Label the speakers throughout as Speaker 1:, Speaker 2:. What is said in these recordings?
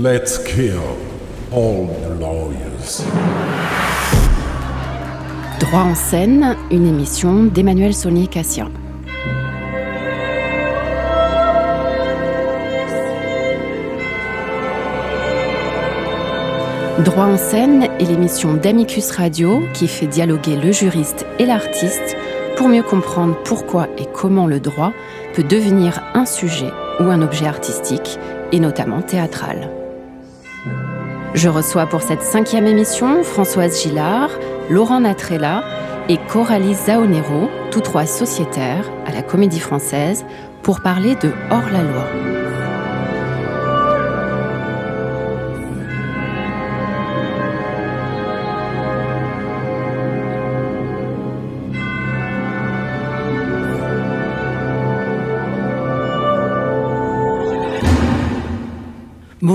Speaker 1: Let's kill all the lawyers.
Speaker 2: Droit en scène, une émission d'Emmanuel Saunier-Cassien. Droit en scène est l'émission d'Amicus Radio qui fait dialoguer le juriste et l'artiste pour mieux comprendre pourquoi et comment le droit peut devenir un sujet ou un objet artistique, et notamment théâtral. Je reçois pour cette cinquième émission Françoise Gillard, Laurent Natrella et Coralie Zaonero, tous trois sociétaires à la Comédie Française, pour parler de Hors la loi.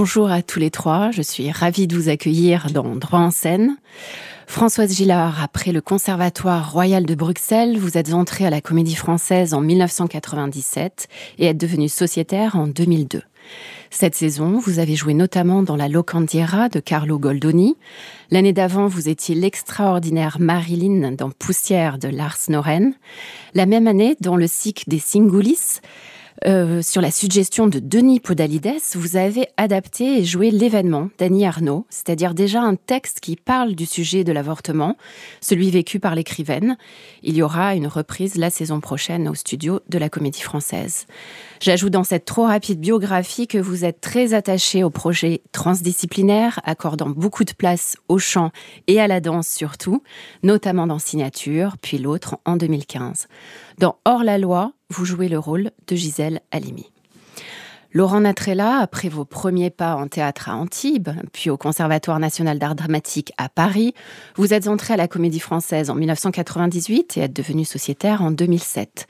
Speaker 2: Bonjour à tous les trois, je suis ravie de vous accueillir dans Droit en scène. Françoise Gillard, après le Conservatoire royal de Bruxelles, vous êtes entrée à la Comédie Française en 1997 et êtes devenue sociétaire en 2002. Cette saison, vous avez joué notamment dans La Locandiera de Carlo Goldoni. L'année d'avant, vous étiez l'extraordinaire Marilyn dans Poussière de Lars Noren. La même année, dans le cycle des Singulis, euh, sur la suggestion de Denis Podalides, vous avez adapté et joué l'événement d'Annie Arnaud, c'est-à-dire déjà un texte qui parle du sujet de l'avortement, celui vécu par l'écrivaine. Il y aura une reprise la saison prochaine au studio de la Comédie Française. J'ajoute dans cette trop rapide biographie que vous êtes très attaché au projet transdisciplinaire, accordant beaucoup de place au chant et à la danse surtout, notamment dans Signature, puis l'autre en 2015. Dans Hors la loi, vous jouez le rôle de Gisèle Halimi. Laurent Natrella, après vos premiers pas en théâtre à Antibes, puis au Conservatoire national d'art dramatique à Paris, vous êtes entré à la Comédie Française en 1998 et êtes devenu sociétaire en 2007.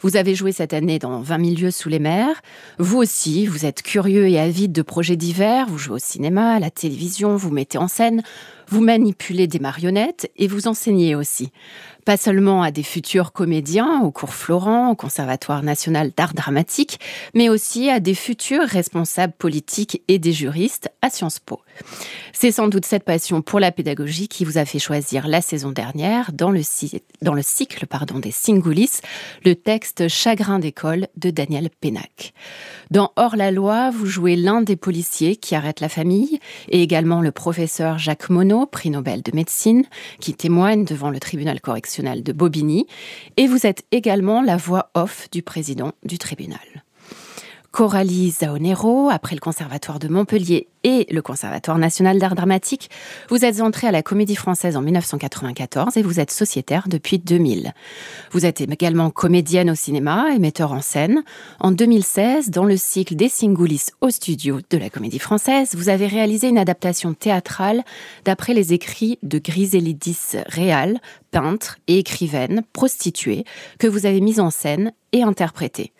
Speaker 2: Vous avez joué cette année dans 20 milieux sous les mers. Vous aussi, vous êtes curieux et avide de projets divers. Vous jouez au cinéma, à la télévision, vous mettez en scène, vous manipulez des marionnettes et vous enseignez aussi pas seulement à des futurs comédiens au cours Florent, au Conservatoire national d'art dramatique, mais aussi à des futurs responsables politiques et des juristes à Sciences Po. C'est sans doute cette passion pour la pédagogie qui vous a fait choisir la saison dernière, dans le, cycle pardon, des Singulis, le texte Chagrin d'école de Daniel Pénac. Dans Hors la loi, vous jouez l'un des policiers qui arrête la famille et également le professeur Jacques Monod, prix Nobel de médecine, qui témoigne devant le tribunal correctionnel de Bobigny. Et vous êtes également la voix off du président du tribunal. Coralie Zaonero, après le Conservatoire de Montpellier et le Conservatoire national d'art dramatique, vous êtes entrée à la Comédie Française en 1994 et vous êtes sociétaire depuis 2000. Vous êtes également comédienne au cinéma et metteur en scène. En 2016, dans le cycle des Singulis au studio de la Comédie Française, vous avez réalisé une adaptation théâtrale d'après les écrits de Griselidis Réal, peintre et écrivaine prostituée, que vous avez mise en scène et interprétée.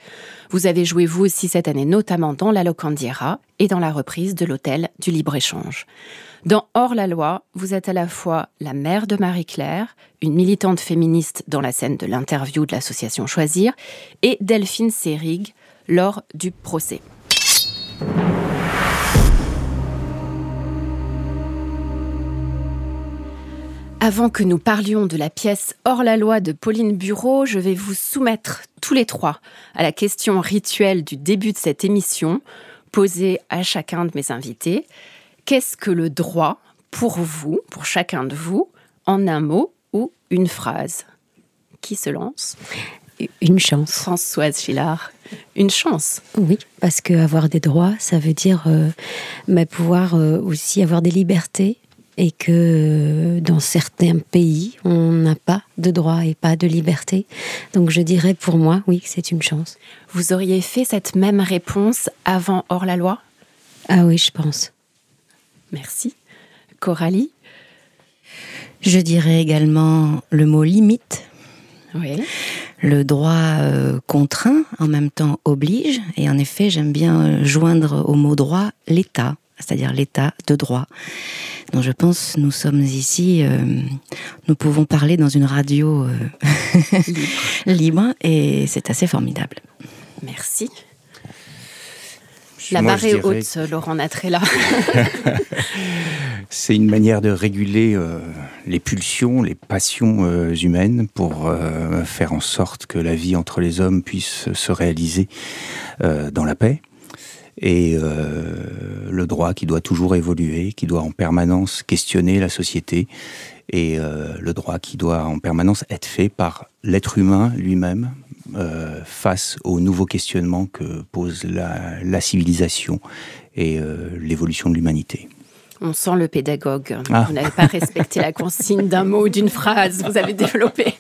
Speaker 2: Vous avez joué vous aussi cette année notamment dans La Locandiera et dans la reprise de l'Hôtel du Libre-Échange. Dans Hors la loi, vous êtes à la fois la mère de Marie-Claire, une militante féministe dans la scène de l'interview de l'association Choisir, et Delphine Sérig lors du procès. Avant que nous parlions de la pièce Hors la loi de Pauline Bureau, je vais vous soumettre tous les trois à la question rituelle du début de cette émission, posée à chacun de mes invités. Qu'est-ce que le droit pour vous, pour chacun de vous, en un mot ou une phrase? Qui se lance?
Speaker 3: Une chance.
Speaker 2: Françoise Gillard. Une chance.
Speaker 3: Oui, parce qu'avoir des droits, ça veut dire euh, pouvoir euh, aussi avoir des libertés et que dans certains pays, on n'a pas de droit et pas de liberté. Donc je dirais pour moi, oui, c'est une chance.
Speaker 2: Vous auriez fait cette même réponse avant hors la loi?
Speaker 3: Ah oui, je pense.
Speaker 2: Merci. Coralie?
Speaker 4: Je dirais également le mot limite.
Speaker 2: Oui.
Speaker 4: Le droit euh, contraint, en même temps oblige, et en effet, j'aime bien joindre au mot droit l'État, c'est-à-dire l'État de droit. Donc je pense nous sommes ici, euh, nous pouvons parler dans une radio euh, libre. et c'est assez formidable.
Speaker 2: Merci. La marée haute, Laurent Natrella.
Speaker 5: c'est une manière de réguler euh, les pulsions, les passions euh, humaines pour euh, faire en sorte que la vie entre les hommes puisse se réaliser dans la paix. Et le droit qui doit toujours évoluer, qui doit en permanence questionner la société, et le droit qui doit en permanence être fait par l'être humain lui-même, euh, face aux nouveaux questionnements que pose la, civilisation et euh, l'évolution de l'humanité.
Speaker 2: On sent le pédagogue. Ah. Vous n'avez pas respecté la consigne d'un mot ou d'une phrase. Vous avez développé.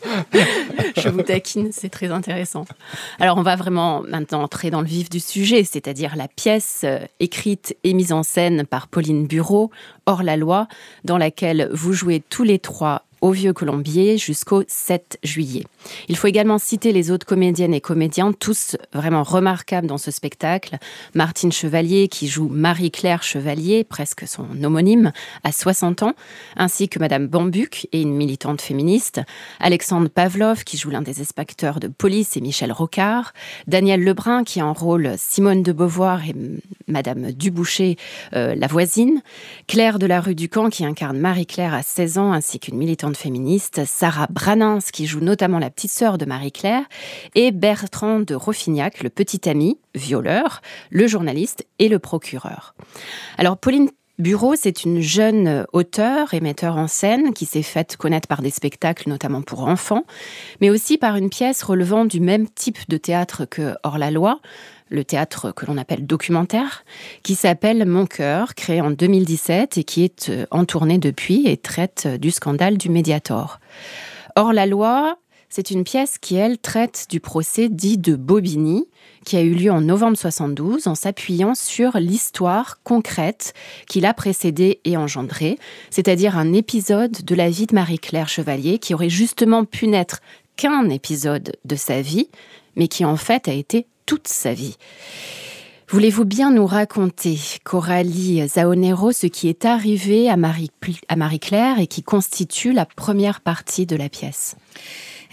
Speaker 2: Je vous taquine, c'est très intéressant. Alors, on va vraiment maintenant entrer dans le vif du sujet, c'est-à-dire la pièce euh, écrite et mise en scène par Pauline Bureau, Hors la loi, dans laquelle vous jouez tous les trois au Vieux Colombier jusqu'au 7 juillet. Il faut également citer les autres comédiennes et comédiens, tous vraiment remarquables dans ce spectacle. Martine Chevalier, qui joue Marie-Claire Chevalier, presque son homonyme, à 60 ans, ainsi que Madame Bambuc et une militante féministe. Alexandre Pavlov, qui joue l'un des inspecteurs de police, et Michel Rocard. Daniel Lebrun, qui enrôle Simone de Beauvoir et Madame Duboucher, euh, la voisine. Claire de la rue du Camp, qui incarne Marie-Claire à 16 ans, ainsi qu'une militante féministe, Sarah Branins, qui joue notamment la petite sœur de Marie-Claire, et Bertrand de Roffignac, le petit ami, violeur, le journaliste et le procureur. Alors, Pauline Bureau, c'est une jeune auteure et metteur en scène qui s'est faite connaître par des spectacles, notamment pour enfants, mais aussi par une pièce relevant du même type de théâtre que Hors-la-Loi, le théâtre que l'on appelle documentaire, qui s'appelle Mon cœur, créé en 2017 et qui est euh, en tournée depuis et traite du scandale du Mediator. Or, la loi, c'est une pièce qui, elle, traite du procès dit de Bobigny, qui a eu lieu en novembre 72 en s'appuyant sur l'histoire concrète qui l'a précédé et engendré, c'est-à-dire un épisode de la vie de Marie-Claire Chevalier qui aurait justement pu n'être qu'un épisode de sa vie, mais qui en fait a été toute sa vie. Voulez-vous bien nous raconter, Coralie Zaonero, ce qui est arrivé à Marie-Claire et qui constitue la première partie de la pièce?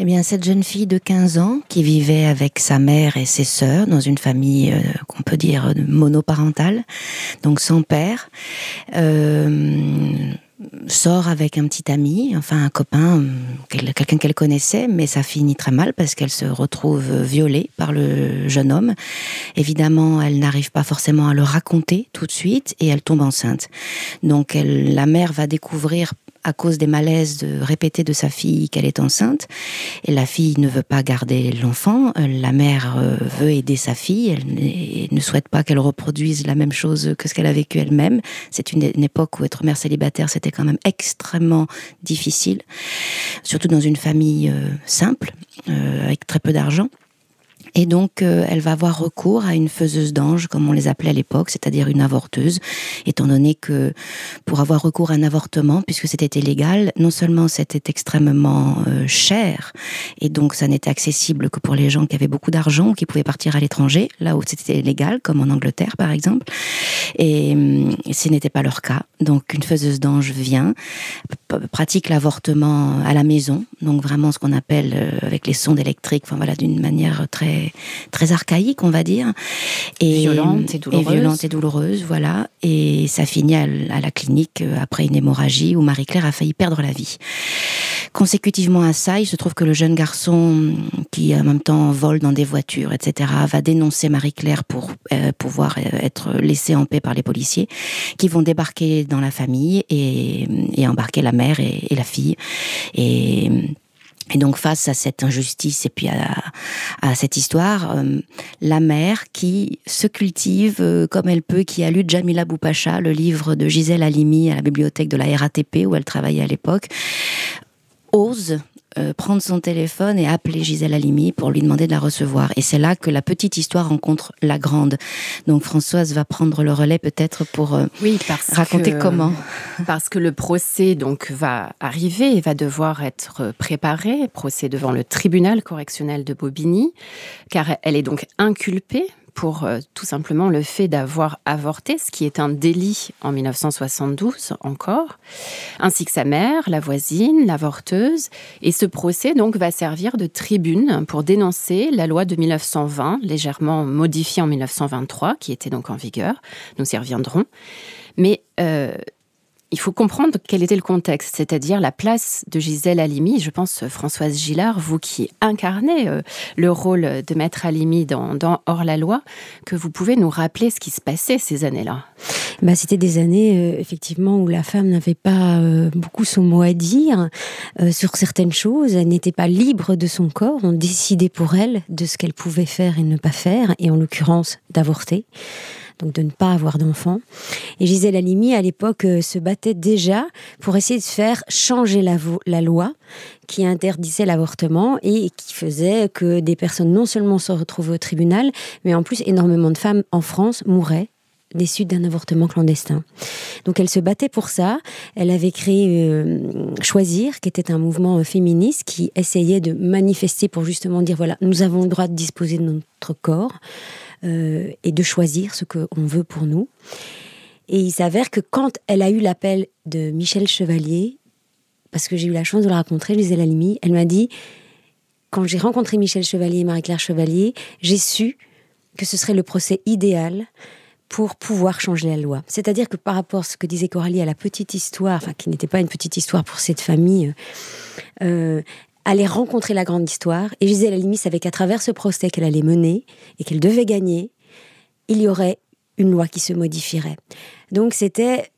Speaker 4: Eh bien, cette jeune fille de 15 ans qui vivait avec sa mère et ses sœurs dans une famille euh, qu'on peut dire monoparentale, donc sans père, euh, sort avec un petit ami, enfin un copain, quelqu'un qu'elle connaissait, mais ça finit très mal parce qu'elle se retrouve violée par le jeune homme. Évidemment, elle n'arrive pas forcément à le raconter tout de suite et elle tombe enceinte. Donc la mère va découvrir à cause des malaises de répéter de sa fille qu'elle est enceinte. Et la fille ne veut pas garder l'enfant. Euh, la mère euh, veut aider sa fille. Elle ne souhaite pas qu'elle reproduise la même chose que ce qu'elle a vécu elle-même. C'est une, époque où être mère célibataire, c'était quand même extrêmement difficile. Surtout dans une famille euh, simple, avec très peu d'argent. Et donc, euh, elle va avoir recours à une faiseuse d'ange, comme on les appelait à l'époque, c'est-à-dire une avorteuse, étant donné que pour avoir recours à un avortement, puisque c'était illégal, non seulement c'était extrêmement euh, cher, et donc ça n'était accessible que pour les gens qui avaient beaucoup d'argent, qui pouvaient partir à l'étranger, là où c'était légal, comme en Angleterre par exemple, et, et ce n'était pas leur cas. Donc, une faiseuse d'ange vient, pratique l'avortement à la maison, donc vraiment ce qu'on appelle euh, avec les sondes électriques, enfin voilà, d'une manière très très, archaïque, on va dire.
Speaker 2: Et, violente et douloureuse.
Speaker 4: Et violente et douloureuse, voilà. Et ça finit à, la clinique euh, après une hémorragie où Marie-Claire a failli perdre la vie. Consécutivement à ça, il se trouve que le jeune garçon qui en même temps vole dans des voitures, etc., va dénoncer Marie-Claire pour euh, pouvoir euh, être laissé en paix par les policiers, qui vont débarquer dans la famille et, embarquer la mère et, et la fille. Et et donc face à cette injustice et puis à, cette histoire, euh, la mère qui se cultive euh, comme elle peut, qui a lu Jamila Boupacha, le livre de Gisèle Halimi à la bibliothèque de la RATP où elle travaillait à l'époque, ose euh, prendre son téléphone et appeler Gisèle Halimi pour lui demander de la recevoir. Et c'est là que la petite histoire rencontre la grande. Donc Françoise va prendre le relais peut-être pour euh, oui, raconter comment.
Speaker 2: Parce que le procès donc va arriver et va devoir être préparé, procès devant le tribunal correctionnel de Bobigny, car elle est donc inculpée pour euh, tout simplement le fait d'avoir avorté, ce qui est un délit en 1972 encore, ainsi que sa mère, la voisine, l'avorteuse. Et ce procès donc va servir de tribune pour dénoncer la loi de 1920, légèrement modifiée en 1923, qui était donc en vigueur. Nous y reviendrons. Mais euh, il faut comprendre quel était le contexte, c'est-à-dire la place de Gisèle Halimi. Je pense, Françoise Gillard, vous qui incarnez euh, le rôle de Maître Halimi dans, Hors la loi, que vous pouvez nous rappeler ce qui se passait ces années-là
Speaker 3: bah, C'était des années, euh, effectivement, où la femme n'avait pas euh, beaucoup son mot à dire sur certaines choses. Elle n'était pas libre de son corps. On décidait pour elle de ce qu'elle pouvait faire et ne pas faire, et en l'occurrence d'avorter donc de ne pas avoir d'enfants. Et Gisèle Halimi, à l'époque, euh, se battait déjà pour essayer de faire changer la, loi qui interdisait l'avortement et qui faisait que des personnes non seulement se retrouvaient au tribunal, mais en plus énormément de femmes en France mouraient des suites d'un avortement clandestin. Donc elle se battait pour ça. Elle avait créé euh, Choisir, qui était un mouvement féministe qui essayait de manifester pour justement dire voilà, nous avons le droit de disposer de notre corps. Euh, et de choisir ce qu'on veut pour nous. Et il s'avère que quand elle a eu l'appel de Michel Chevalier, parce que j'ai eu la chance de la rencontrer, Gisèle Halimi, elle m'a dit, quand j'ai rencontré Michel Chevalier et Marie-Claire Chevalier, j'ai su que ce serait le procès idéal pour pouvoir changer la loi. C'est-à-dire que par rapport à ce que disait Coralie à la petite histoire, enfin qui n'était pas une petite histoire pour cette famille, euh, allait rencontrer la grande histoire. Et Gisèle Halimi savait qu'à travers ce procès qu'elle allait mener et qu'elle devait gagner, il y aurait une loi qui se modifierait. Donc c'était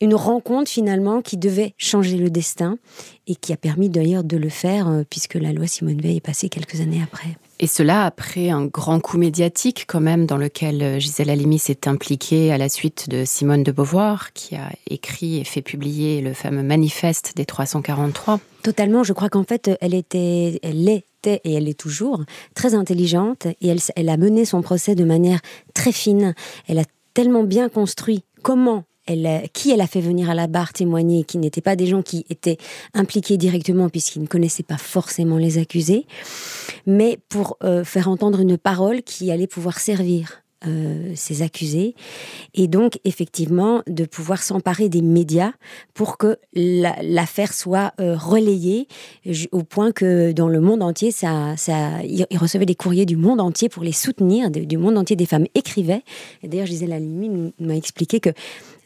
Speaker 3: une rencontre finalement qui devait changer le destin et qui a permis d'ailleurs de le faire euh, puisque la loi Simone Veil est passée quelques années après.
Speaker 2: Et cela après un grand coup médiatique quand même dans lequel euh, Gisèle Halimi s'est impliquée à la suite de Simone de Beauvoir qui a écrit et fait publier le fameux manifeste des 343.
Speaker 3: Totalement, je crois qu'en fait elle était, elle était et elle est toujours très intelligente et elle a mené son procès de manière très fine. Elle a tellement bien construit comment qui elle a fait venir à la barre témoigner, qui n'étaient pas des gens qui étaient impliqués directement puisqu'ils ne connaissaient pas forcément les accusés, mais pour euh, faire entendre une parole qui allait pouvoir servir euh, ces accusés et donc effectivement de pouvoir s'emparer des médias pour que l'affaire soit euh, relayée au point que dans le monde entier, ça, ça, ils recevaient des courriers du monde entier pour les soutenir, du monde entier des femmes écrivaient. D'ailleurs, Gisèle Halimi m'a expliqué que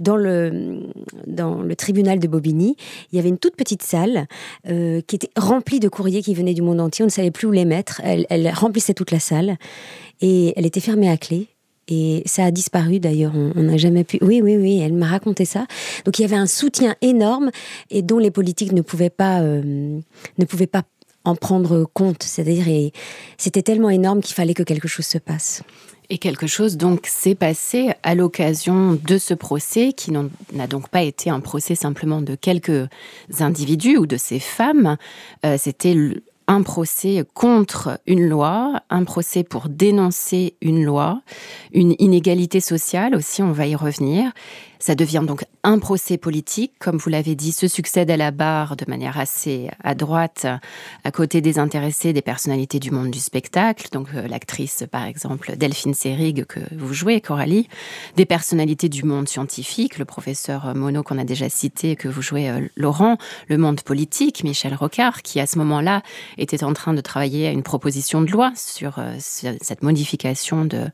Speaker 3: dans le, dans le tribunal de Bobigny, il y avait une toute petite salle euh, qui était remplie de courriers qui venaient du monde entier. On ne savait plus où les mettre. Elle, remplissait toute la salle et elle était fermée à clé. Et ça a disparu d'ailleurs, on n'a jamais pu. Oui, oui, oui, elle m'a raconté ça. Donc il y avait un soutien énorme et dont les politiques ne pouvaient pas, euh, ne pouvaient pas en prendre compte. C'est-à-dire, c'était tellement énorme qu'il fallait que quelque chose se passe.
Speaker 2: Et quelque chose donc s'est passé à l'occasion de ce procès, qui n'a donc pas été un procès simplement de quelques individus ou de ces femmes. Euh, c'était un procès contre une loi, un procès pour dénoncer une loi, une inégalité sociale aussi, on va y revenir, ça devient donc un procès politique, comme vous l'avez dit, se succède à la barre de manière assez à droite, à côté des intéressés, des personnalités du monde du spectacle, donc euh, l'actrice par exemple Delphine Seyrig que vous jouez, Coralie, des personnalités du monde scientifique, le professeur Monod qu'on a déjà cité, que vous jouez euh, Laurent, le monde politique, Michel Rocard, qui à ce moment-là était en train de travailler à une proposition de loi sur euh, cette modification de,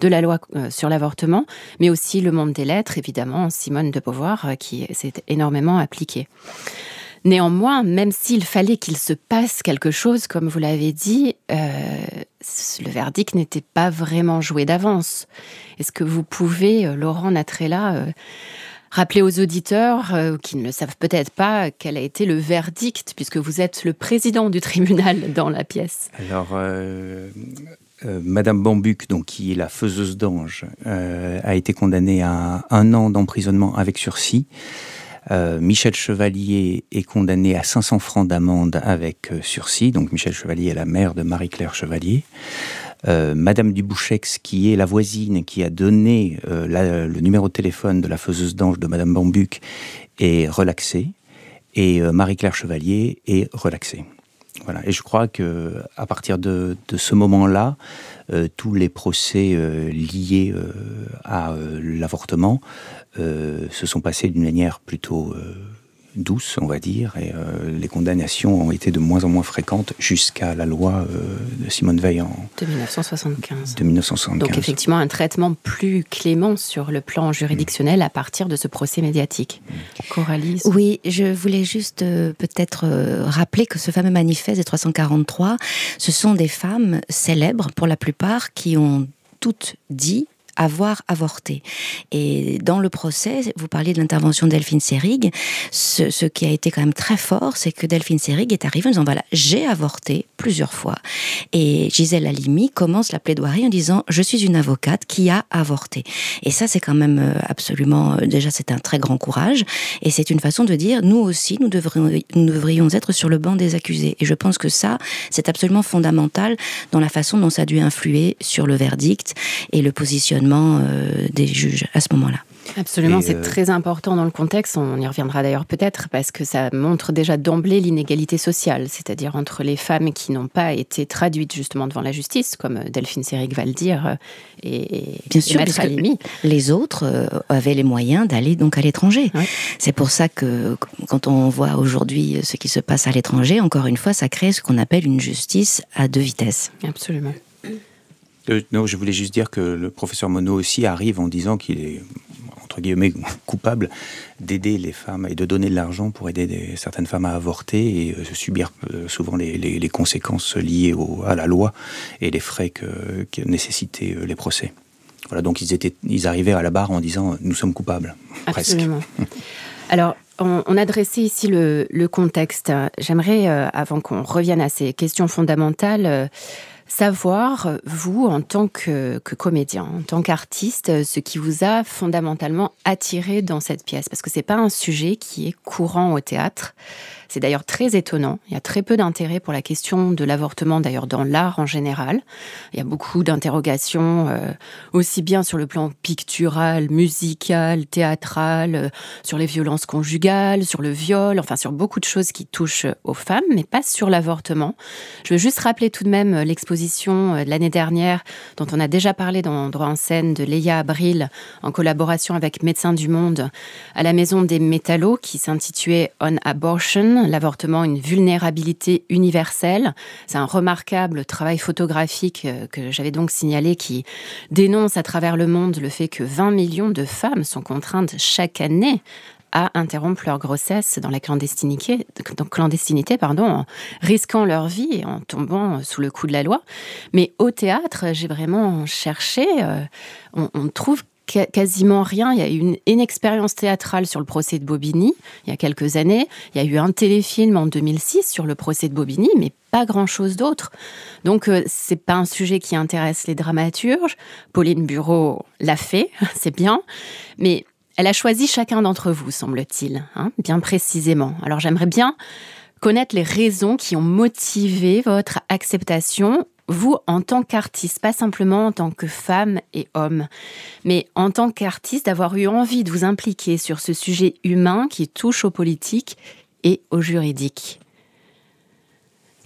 Speaker 2: de la loi sur l'avortement, mais aussi le monde des lettres, évidemment Simone de Beauvoir euh, qui s'est énormément appliquée. Néanmoins, même s'il fallait qu'il se passe quelque chose, comme vous l'avez dit, euh, le verdict n'était pas vraiment joué d'avance. Est-ce que vous pouvez, euh, Laurent Natrella, rappeler aux auditeurs qui ne le savent peut-être pas quel a été le verdict, puisque vous êtes le président du tribunal dans la pièce?
Speaker 5: Alors, euh, Madame Bambuc, donc, qui est la faiseuse d'ange, euh, a été condamnée à un an d'emprisonnement avec sursis. Euh, Michel Chevalier est condamné à 500 francs d'amende avec sursis. Donc Michel Chevalier est la mère de Marie-Claire Chevalier. Madame Dubouchex, qui est la voisine qui a donné le numéro de téléphone de la faiseuse d'ange de Madame Bambuc, est relaxée. Et Marie-Claire Chevalier est relaxée. Voilà. Et je crois que à partir de, ce moment-là, tous les procès liés à l'avortement se sont passés d'une manière plutôt douce, on va dire, et euh, les condamnations ont été de moins en moins fréquentes jusqu'à la loi euh, de Simone Veil en
Speaker 2: de 1975.
Speaker 5: De 1975.
Speaker 2: Donc effectivement un traitement plus clément sur le plan juridictionnel à partir de ce procès médiatique. Coralie
Speaker 4: Oui, je voulais juste euh, peut-être rappeler que ce fameux manifeste des 343, ce sont des femmes célèbres pour la plupart qui ont toutes dit avoir avorté. Et dans le procès, vous parliez de l'intervention de Delphine Seyrig, ce, ce, qui a été quand même très fort, c'est que Delphine Seyrig est arrivée en disant voilà, j'ai avorté plusieurs fois. Et Gisèle Halimi commence la plaidoirie en disant je suis une avocate qui a avorté. Et ça, c'est quand même euh, absolument, euh, déjà, c'est un très grand courage. Et c'est une façon de dire nous aussi, nous devrions, nous devrions être sur le banc des accusés. Et je pense que ça, c'est absolument fondamental dans la façon dont ça a dû influer sur le verdict et le positionnement euh, des juges à ce moment-là.
Speaker 2: Absolument, c'est euh, très important dans le contexte. On y reviendra d'ailleurs peut-être parce que ça montre déjà d'emblée l'inégalité sociale, c'est-à-dire entre les femmes qui n'ont pas été traduites justement devant la justice, comme Delphine Seyrig va le dire, euh, et,
Speaker 4: bien sûr, Maître Les autres avaient les moyens d'aller donc à l'étranger. C'est pour ça que quand on voit aujourd'hui ce qui se passe à l'étranger, encore une fois, ça crée ce qu'on appelle une justice à deux vitesses.
Speaker 2: Absolument.
Speaker 5: Euh, non, je voulais juste dire que le professeur Monod aussi arrive en disant qu'il est entre guillemets coupable d'aider les femmes et de donner de l'argent pour aider certaines femmes à avorter et euh, subir euh, souvent les, conséquences liées à la loi et les frais que, nécessitaient les procès. Voilà, donc ils, étaient, ils arrivaient à la barre en disant nous sommes coupables.
Speaker 2: Absolument. Alors, on, a dressé ici le, contexte. J'aimerais, avant qu'on revienne à ces questions fondamentales, savoir, vous, en tant que, comédien, en tant qu'artiste, ce qui vous a fondamentalement attiré dans cette pièce. Parce que c'est pas un sujet qui est courant au théâtre. C'est d'ailleurs très étonnant. Il y a très peu d'intérêt pour la question de l'avortement, d'ailleurs dans l'art en général. Il y a beaucoup d'interrogations, euh, aussi bien sur le plan pictural, musical, théâtral, euh, sur les violences conjugales, sur le viol, enfin sur beaucoup de choses qui touchent aux femmes, mais pas sur l'avortement. Je veux juste rappeler tout de même euh, l'exposition de l'année dernière, dont on a déjà parlé dans Droit en scène, de Léa Abril, en collaboration avec Médecins du Monde, à la Maison des Métallos, qui s'intituait On Abortion, l'avortement, une vulnérabilité universelle. C'est un remarquable travail photographique euh, que j'avais donc signalé qui dénonce à travers le monde le fait que 20 millions de femmes sont contraintes chaque année à interrompre leur grossesse dans la clandestinité, clandestinité pardon, en risquant leur vie et en tombant sous le coup de la loi. Mais au théâtre, j'ai vraiment cherché, euh, on trouve quasiment rien. Il y a eu une inexpérience théâtrale sur le procès de Bobigny il y a quelques années. Il y a eu un téléfilm en 2006 sur le procès de Bobigny, mais pas grand-chose d'autre. Donc euh, c'est pas un sujet qui intéresse les dramaturges. Pauline Bureau l'a fait, c'est bien, mais elle a choisi chacun d'entre vous, semble-t-il, hein, bien précisément. Alors j'aimerais bien connaître les raisons qui ont motivé votre acceptation vous, en tant qu'artiste, pas simplement en tant que femme et homme, mais en tant qu'artiste, d'avoir eu envie de vous impliquer sur ce sujet humain qui touche aux politiques et au juridique.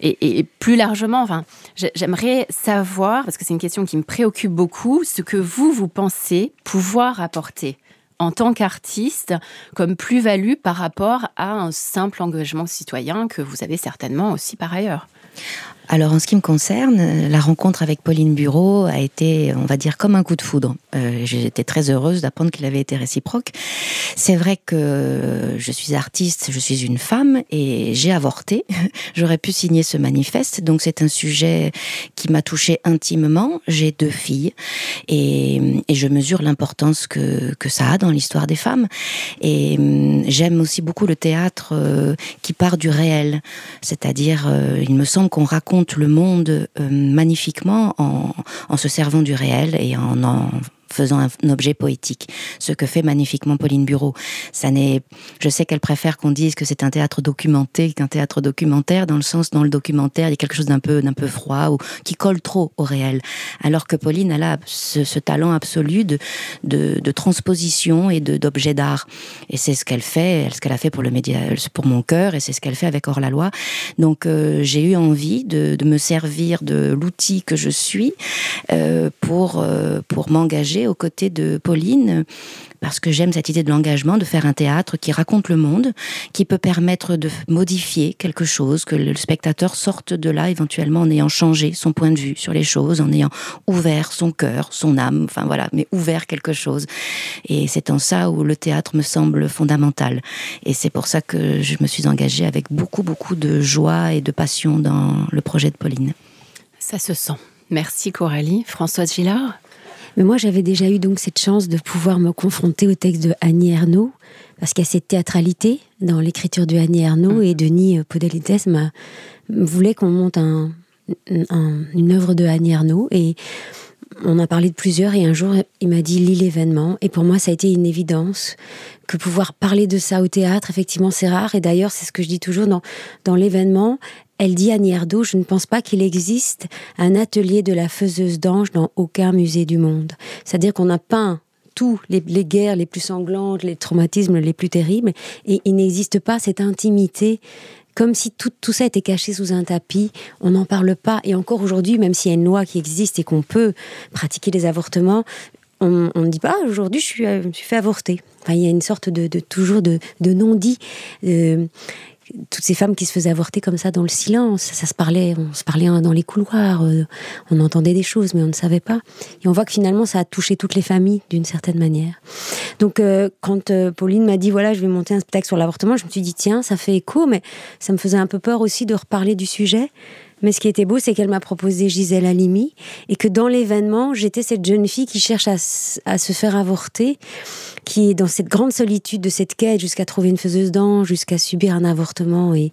Speaker 2: Et, plus largement, enfin, j'aimerais savoir, parce que c'est une question qui me préoccupe beaucoup, ce que vous, vous pensez pouvoir apporter en tant qu'artiste comme plus-value par rapport à un simple engagement citoyen que vous avez certainement aussi par ailleurs.
Speaker 4: Alors en ce qui me concerne, la rencontre avec Pauline Bureau a été, on va dire, comme un coup de foudre. Euh, J'étais très heureuse d'apprendre qu'il avait été réciproque. C'est vrai que je suis artiste, je suis une femme et j'ai avorté. J'aurais pu signer ce manifeste, donc c'est un sujet qui m'a touchée intimement. J'ai deux filles et, et je mesure l'importance que, que ça a dans l'histoire des femmes. Et hum, j'aime aussi beaucoup le théâtre euh, qui part du réel, c'est-à-dire, euh, il me semble qu'on raconte le monde euh, magnifiquement en, se servant du réel et en en faisant un, objet poétique. Ce que fait magnifiquement Pauline Bureau. Ça n'est, je sais qu'elle préfère qu'on dise que c'est un théâtre documenté qu'un théâtre documentaire, dans le sens dans le documentaire il y a quelque chose d'un peu d'un peu froid ou qui colle trop au réel. Alors que Pauline elle a ce, talent absolu de, de, transposition et d'objets d'art. Et c'est ce qu'elle fait, ce qu'elle a fait pour le média, pour mon cœur, et c'est ce qu'elle fait avec Hors la loi. Donc euh, j'ai eu envie de, de, me servir de l'outil que je suis euh, pour euh, pour m'engager aux côtés de Pauline parce que j'aime cette idée de l'engagement, de faire un théâtre qui raconte le monde, qui peut permettre de modifier quelque chose, que le spectateur sorte de là éventuellement en ayant changé son point de vue sur les choses, en ayant ouvert son cœur, son âme, enfin voilà, mais ouvert quelque chose. Et c'est en ça où le théâtre me semble fondamental. Et c'est pour ça que je me suis engagée avec beaucoup, beaucoup de joie et de passion dans le projet de Pauline.
Speaker 2: Ça se sent. Merci Coralie. Françoise Gillard?
Speaker 3: Mais moi, j'avais déjà eu donc cette chance de pouvoir me confronter au texte de Annie Ernaux, parce qu'il y a cette théâtralité dans l'écriture de Annie Ernaux, mm. et Denis Podalides voulait qu'on monte un, une œuvre de Annie Ernaux, et on a parlé de plusieurs, et un jour, il m'a dit lis l'événement, et pour moi, ça a été une évidence que pouvoir parler de ça au théâtre, effectivement, c'est rare, et d'ailleurs, c'est ce que je dis toujours dans, dans l'événement, elle dit à Nierdo, je ne pense pas qu'il existe un atelier de la faiseuse d'ange dans aucun musée du monde. C'est-à-dire qu'on a peint tous les, guerres les plus sanglantes, les traumatismes les plus terribles, et il n'existe pas cette intimité comme si tout, tout, ça était caché sous un tapis, on n'en parle pas. Et encore aujourd'hui, même s'il y a une loi qui existe et qu'on peut pratiquer les avortements, on ne dit pas aujourd'hui je suis, euh, je suis fait avorter. Enfin, il y a une sorte de, toujours de, non-dit. Euh, toutes ces femmes qui se faisaient avorter comme ça dans le silence, ça, se parlait, on se parlait dans les couloirs, euh, on entendait des choses, mais on ne savait pas. Et on voit que finalement, ça a touché toutes les familles d'une certaine manière. Donc, euh, quand euh, Pauline m'a dit voilà, je vais monter un spectacle sur l'avortement, je me suis dit tiens, ça fait écho, mais ça me faisait un peu peur aussi de reparler du sujet. Mais ce qui était beau, c'est qu'elle m'a proposé Gisèle Halimi et que dans l'événement, j'étais cette jeune fille qui cherche à, à, se faire avorter, qui est dans cette grande solitude de cette quête jusqu'à trouver une faiseuse d'ange, jusqu'à subir un avortement et,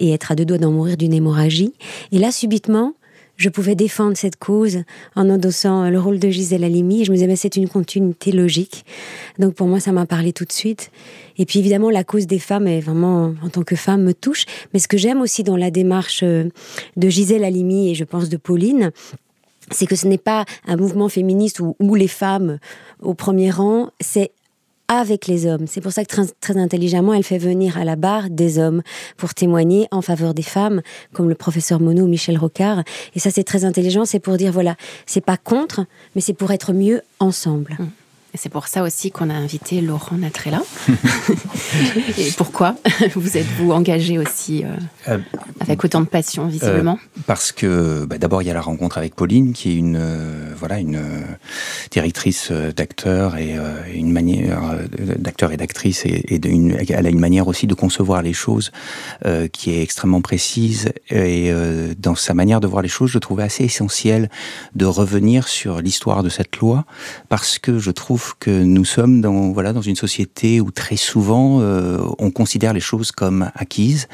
Speaker 3: être à deux doigts d'en mourir d'une hémorragie. Et là, subitement, je pouvais défendre cette cause en endossant le rôle de Gisèle Halimi. Je me disais, mais c'est une continuité logique. Donc pour moi, ça m'a parlé tout de suite. Et puis évidemment, la cause des femmes, est vraiment, en tant que femme, me touche. Mais ce que j'aime aussi dans la démarche euh, de Gisèle Halimi et je pense de Pauline, c'est que ce n'est pas un mouvement féministe où, où les femmes au premier rang, c'est avec les hommes. C'est pour ça que très, intelligemment, elle fait venir à la barre des hommes pour témoigner en faveur des femmes, comme le professeur Monod Michel Rocard. Et ça, c'est très intelligent. C'est pour dire, voilà, c'est pas contre, mais c'est pour être mieux ensemble.
Speaker 2: Mmh. C'est pour ça aussi qu'on a invité Laurent Natrella. et pourquoi vous êtes-vous engagé aussi euh, euh, avec autant de passion, visiblement?
Speaker 5: euh, Parce que bah, d'abord, il y a la rencontre avec Pauline, qui est une, voilà, une directrice d'acteurs et une manière d'acteur et d'actrice, et, et une, elle a une manière aussi de concevoir les choses qui est extrêmement précise. Et dans sa manière de voir les choses, je trouvais assez essentiel de revenir sur l'histoire de cette loi, parce que je trouve que nous sommes dans, voilà, dans une société où très souvent euh, on considère les choses comme acquises.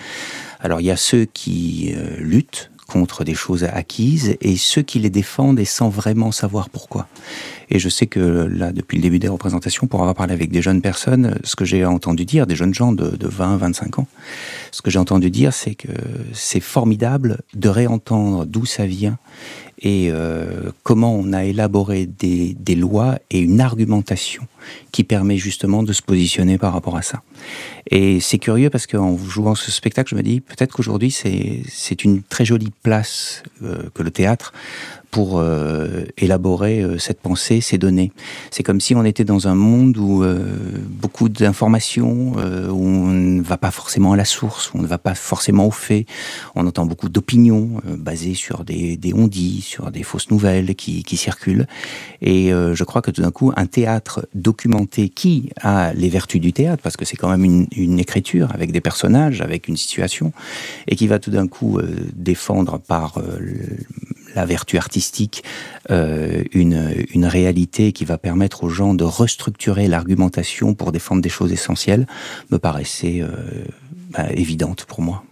Speaker 5: Alors il y a ceux qui euh, luttent contre des choses acquises et ceux qui les défendent et sans vraiment savoir pourquoi. Et je sais que là, depuis le début des représentations, pour avoir parlé avec des jeunes personnes, ce que j'ai entendu dire, des jeunes gens de, de 20, 25 ans, ce que j'ai entendu dire, c'est que c'est formidable de réentendre d'où ça vient et euh, comment on a élaboré des, lois et une argumentation qui permet justement de se positionner par rapport à ça. Et c'est curieux parce qu'en jouant ce spectacle, je me dis peut-être qu'aujourd'hui c'est une très jolie place euh, que le théâtre pour euh, élaborer euh, cette pensée, ces données. C'est comme si on était dans un monde où euh, beaucoup d'informations, où on ne va pas forcément à la source, où on ne va pas forcément au fait. On entend beaucoup d'opinions basées sur des, des on-dit, sur des fausses nouvelles qui, qui circulent. Et je crois que tout d'un coup, un théâtre documenté qui a les vertus du théâtre, parce que c'est quand même une, écriture avec des personnages, avec une situation, et qui va tout d'un coup défendre par la vertu artistique euh, une, réalité qui va permettre aux gens de restructurer l'argumentation pour défendre des choses essentielles me paraissait euh, bah, évidente pour moi.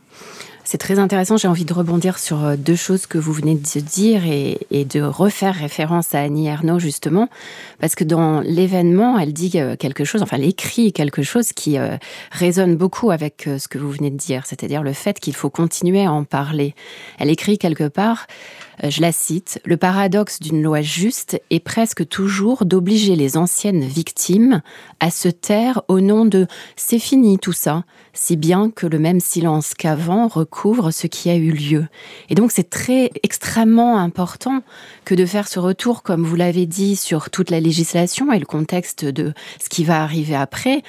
Speaker 2: C'est très intéressant. J'ai envie de rebondir sur euh, deux choses que vous venez de dire et, de refaire référence à Annie Ernaux, justement, parce que dans l'événement, elle dit euh, quelque chose, enfin, elle écrit quelque chose qui euh, résonne beaucoup avec ce que vous venez de dire, c'est-à-dire le fait qu'il faut continuer à en parler. Elle écrit quelque part je la cite, Le paradoxe d'une loi juste est presque toujours d'obliger les anciennes victimes à se taire au nom de C'est fini tout ça, si bien que le même silence qu'avant recouvre ce qui a eu lieu. Et donc c'est très extrêmement important que de faire ce retour, comme vous l'avez dit, sur toute la législation et le contexte de ce qui va arriver après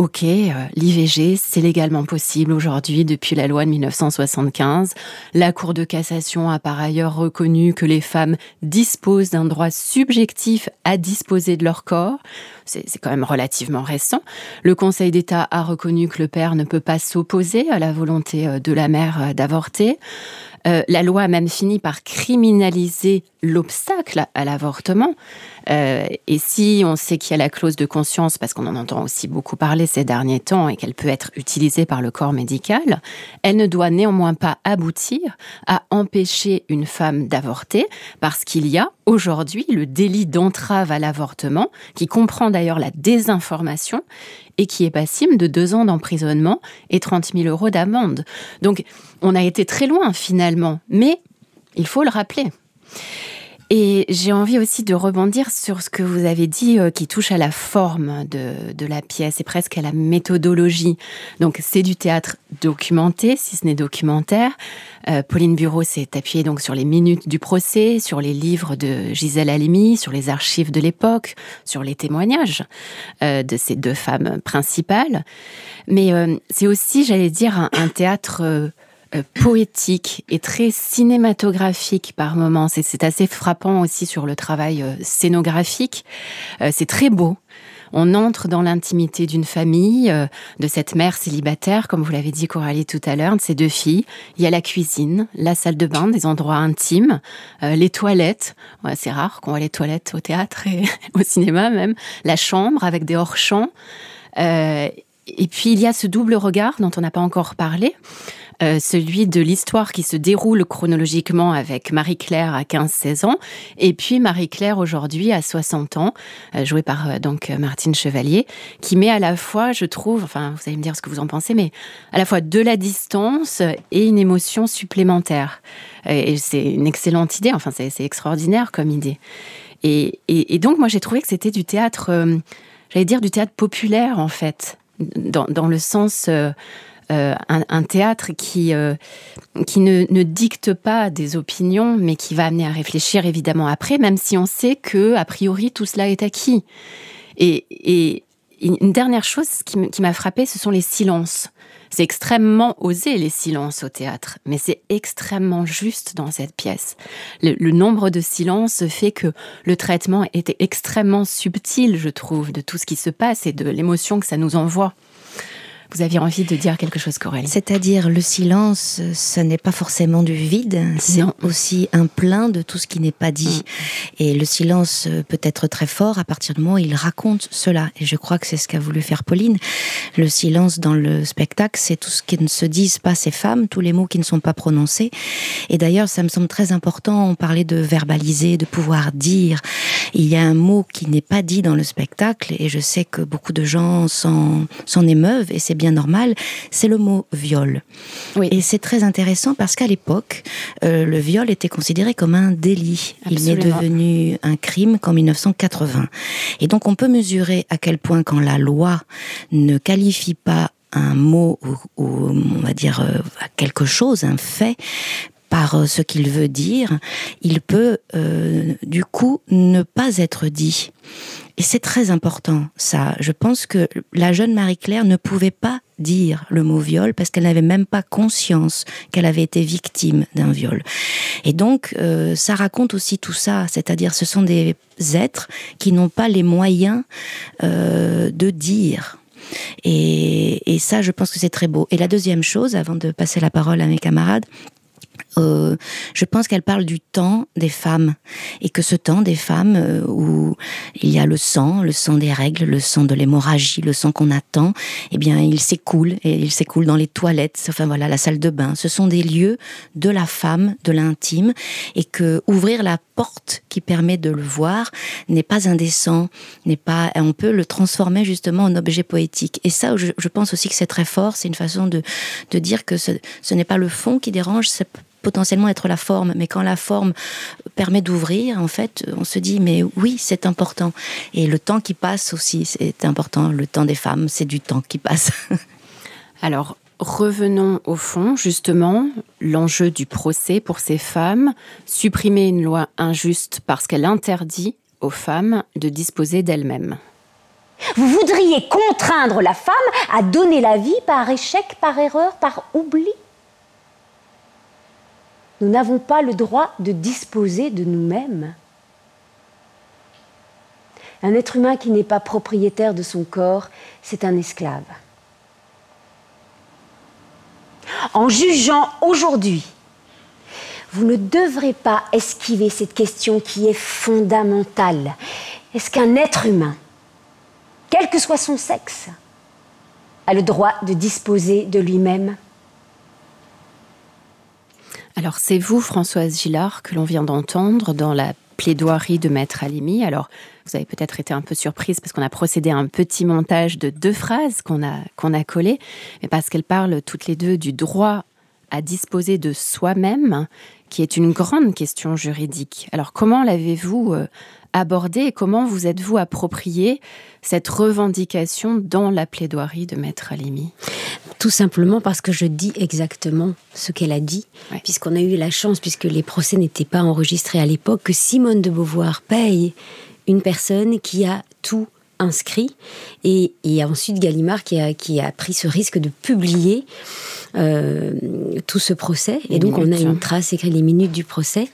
Speaker 2: Ok, euh, l'IVG, c'est légalement possible aujourd'hui depuis la loi de 1975. La Cour de cassation a par ailleurs reconnu que les femmes disposent d'un droit subjectif à disposer de leur corps. C'est quand même relativement récent. Le Conseil d'État a reconnu que le père ne peut pas s'opposer à la volonté euh, de la mère euh, d'avorter. La loi a même fini par criminaliser l'obstacle à l'avortement. Euh, et si on sait qu'il y a la clause de conscience, parce qu'on en entend aussi beaucoup parler ces derniers temps et qu'elle peut être utilisée par le corps médical, elle ne doit néanmoins pas aboutir à empêcher une femme d'avorter, parce qu'il y a aujourd'hui le délit d'entrave à l'avortement, qui comprend d'ailleurs la désinformation et qui est passible de deux ans d'emprisonnement et 30 000 euros d'amende. Donc on a été très loin finalement, mais il faut le rappeler. Et j'ai envie aussi de rebondir sur ce que vous avez dit euh, qui touche à la forme de, la pièce et presque à la méthodologie. Donc c'est du théâtre documenté, si ce n'est documentaire. Euh, Pauline Bureau s'est appuyée donc sur les minutes du procès, sur les livres de Gisèle Halimi, sur les archives de l'époque, sur les témoignages euh, de ces deux femmes principales. Mais c'est aussi, j'allais dire, un théâtre euh, poétique et très cinématographique par moments. C'est assez frappant aussi sur le travail euh, scénographique. Euh, c'est très beau. On entre dans l'intimité d'une famille, de cette mère célibataire, comme vous l'avez dit Coralie tout à l'heure, de ses deux filles. Il y a la cuisine, la salle de bain, des endroits intimes, les toilettes. c'est rare qu'on voit les toilettes au théâtre et au cinéma même. La chambre avec des hors-champs. Et puis il y a ce double regard dont on n'a pas encore parlé. Euh, celui de l'histoire qui se déroule chronologiquement avec Marie-Claire à 15-16 ans, et puis Marie-Claire aujourd'hui à 60 ans, euh, jouée par euh, donc Martine Chevalier, qui met à la fois, je trouve, enfin vous allez me dire ce que vous en pensez, mais à la fois de la distance et une émotion supplémentaire. Et c'est une excellente idée, enfin c'est extraordinaire comme idée. Et, et, donc moi j'ai trouvé que c'était du théâtre, j'allais dire du théâtre populaire en fait, dans, le sens... Euh, un, théâtre qui, euh, qui ne, ne, dicte pas des opinions, mais qui va amener à réfléchir évidemment après, même si on sait que, a priori, tout cela est acquis. Et, et une dernière chose qui m'a frappé, ce sont les silences. C'est extrêmement osé les silences au théâtre, mais c'est extrêmement juste dans cette pièce. Le, le, nombre de silences fait que le traitement était extrêmement subtil, je trouve, de tout ce qui se passe et de l'émotion que ça nous envoie. Vous aviez envie de dire quelque chose, Coralie
Speaker 4: C'est-à-dire, le silence, ce n'est pas forcément du vide, c'est aussi un plein de tout ce qui n'est pas dit. Mm. Et le silence peut être très fort à partir du moment où il raconte cela. Et je crois que c'est ce qu'a voulu faire Pauline. Le silence dans le spectacle, c'est tout ce qui ne se disent pas ces femmes, tous les mots qui ne sont pas prononcés. Et d'ailleurs, ça me semble très important, on parlait de verbaliser, de pouvoir dire. Il y a un mot qui n'est pas dit dans le spectacle, et je sais que beaucoup de gens s'en émeuvent, et c'est bien normal, c'est le mot viol. Oui. Et c'est très intéressant parce qu'à l'époque, euh, le viol était considéré comme un délit. Il n'est devenu un crime qu'en 1980. Et donc on peut mesurer à quel point quand la loi ne qualifie pas un mot ou, on va dire euh, quelque chose, un fait, par euh, ce qu'il veut dire, il peut du coup ne pas être dit. Et c'est très important, ça. Je pense que la jeune Marie-Claire ne pouvait pas dire le mot viol parce qu'elle n'avait même pas conscience qu'elle avait été victime d'un viol. Et donc, euh, ça raconte aussi tout ça, c'est-à-dire ce sont des êtres qui n'ont pas les moyens euh, de dire. Et, et ça, je pense que c'est très beau. Et la deuxième chose, avant de passer la parole à mes camarades, euh, je pense qu'elle parle du temps des femmes et que ce temps des femmes euh, où il y a le sang, le sang des règles, le sang de l'hémorragie, le sang qu'on attend, eh bien il s'écoule et il s'écoule dans les toilettes, enfin voilà la salle de bain. Ce sont des lieux de la femme, de l'intime et que ouvrir la porte qui permet de le voir n'est pas indécent, n'est pas on peut le transformer justement en objet poétique. Et ça, je, pense aussi que c'est très fort. C'est une façon de, de dire que ce, n'est pas le fond qui dérange, c'est potentiellement être la forme, mais quand la forme permet d'ouvrir, en fait, on se dit, mais oui, c'est important. Et le temps qui passe aussi, c'est important. Le temps des femmes, c'est du temps qui passe.
Speaker 2: Alors, revenons au fond, justement, l'enjeu du procès pour ces femmes, supprimer une loi injuste parce qu'elle interdit aux femmes de disposer d'elles-mêmes.
Speaker 6: Vous voudriez contraindre la femme à donner la vie par échec, par erreur, par oubli? Nous n'avons pas le droit de disposer de nous-mêmes. Un être humain qui n'est pas propriétaire de son corps, c'est un esclave. En jugeant aujourd'hui, vous ne devrez pas esquiver cette question qui est fondamentale. Est-ce qu'un être humain, quel que soit son sexe, a le droit de disposer de lui-même?
Speaker 2: Alors c'est vous, Françoise Gillard, que l'on vient d'entendre dans la plaidoirie de Maître Alimi. Alors vous avez peut-être été un peu surprise parce qu'on a procédé à un petit montage de deux phrases qu'on a, a collées, mais parce qu'elles parlent toutes les deux du droit à disposer de soi-même, qui est une grande question juridique. Alors comment l'avez-vous euh, abordé et comment vous êtes-vous approprié cette revendication dans la plaidoirie de Maître Alimi
Speaker 3: Tout simplement parce que je dis exactement ce qu'elle a dit, puisqu'on a eu la chance, puisque les procès n'étaient pas enregistrés à l'époque, que Simone de Beauvoir paye une personne qui a tout inscrit. Et, et ensuite Gallimard qui a, qui a pris ce risque de publier euh, tout ce procès. et donc, on a une trace écrite, les minutes du procès,